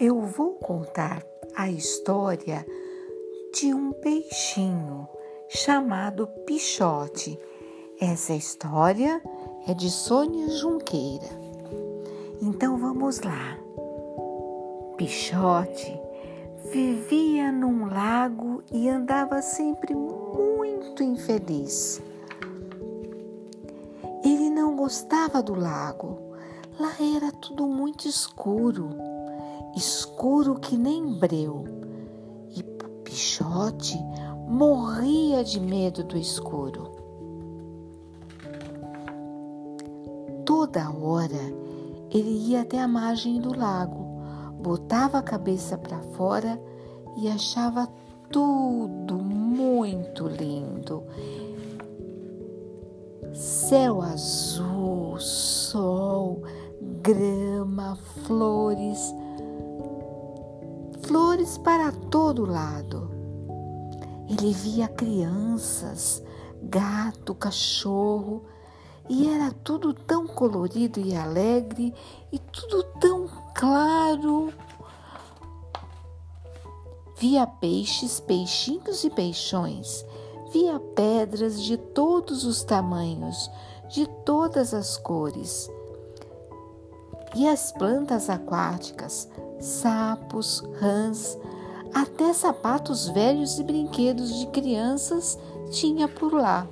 eu vou contar a história de um peixinho chamado Pichote. Essa história é de Sônia Junqueira. Então vamos lá. Pichote vivia num lago e andava sempre muito infeliz. Ele não gostava do lago. Lá era tudo muito escuro escuro que nem breu, e Pichote morria de medo do escuro. Toda hora ele ia até a margem do lago, botava a cabeça para fora e achava tudo muito lindo. Céu azul, sol, grama, flores flores para todo lado. Ele via crianças, gato, cachorro, e era tudo tão colorido e alegre e tudo tão claro. Via peixes, peixinhos e peixões, via pedras de todos os tamanhos, de todas as cores. E as plantas aquáticas, sapos, rãs, até sapatos velhos e brinquedos de crianças tinha por lá.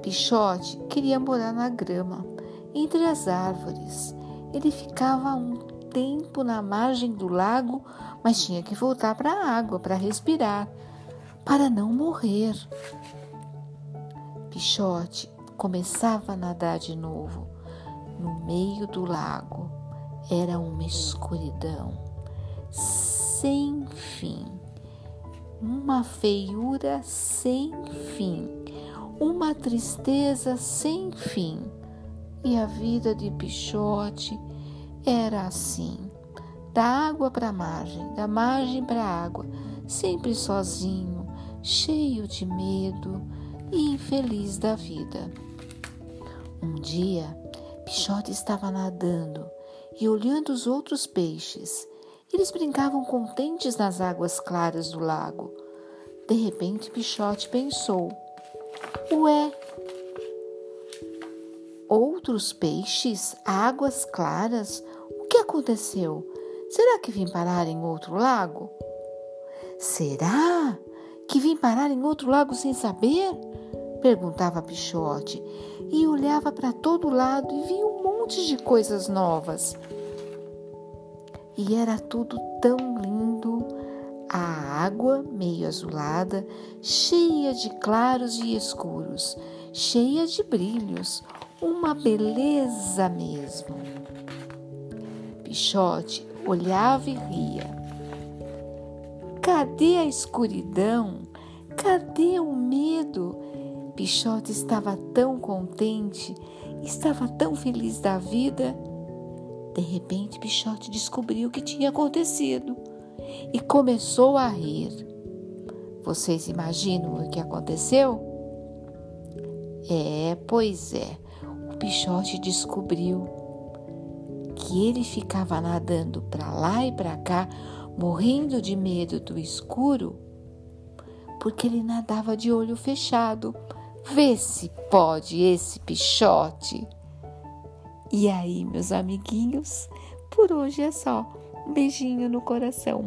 Pichote queria morar na grama, entre as árvores. Ele ficava um tempo na margem do lago, mas tinha que voltar para a água para respirar, para não morrer. Pichote começava a nadar de novo no meio do lago era uma escuridão sem fim, uma feiura sem fim, uma tristeza sem fim. E a vida de Pichote era assim: da água para a margem, da margem para a água, sempre sozinho, cheio de medo e infeliz da vida. Um dia, Pichote estava nadando e olhando os outros peixes. Eles brincavam contentes nas águas claras do lago. De repente, Pichote pensou: Ué, outros peixes, águas claras? O que aconteceu? Será que vim parar em outro lago? Será que vim parar em outro lago sem saber? Perguntava Pichote e olhava para todo lado e via um monte de coisas novas. E era tudo tão lindo, a água meio azulada, cheia de claros e escuros, cheia de brilhos, uma beleza mesmo. Pichote olhava e ria. Cadê a escuridão? Cadê o medo? Pichote estava tão contente estava tão feliz da vida. De repente, Pichote descobriu o que tinha acontecido e começou a rir. Vocês imaginam o que aconteceu? É, pois é, o Pichote descobriu que ele ficava nadando para lá e para cá, morrendo de medo do escuro, porque ele nadava de olho fechado Vê se pode esse pichote. E aí, meus amiguinhos, por hoje é só. Um beijinho no coração.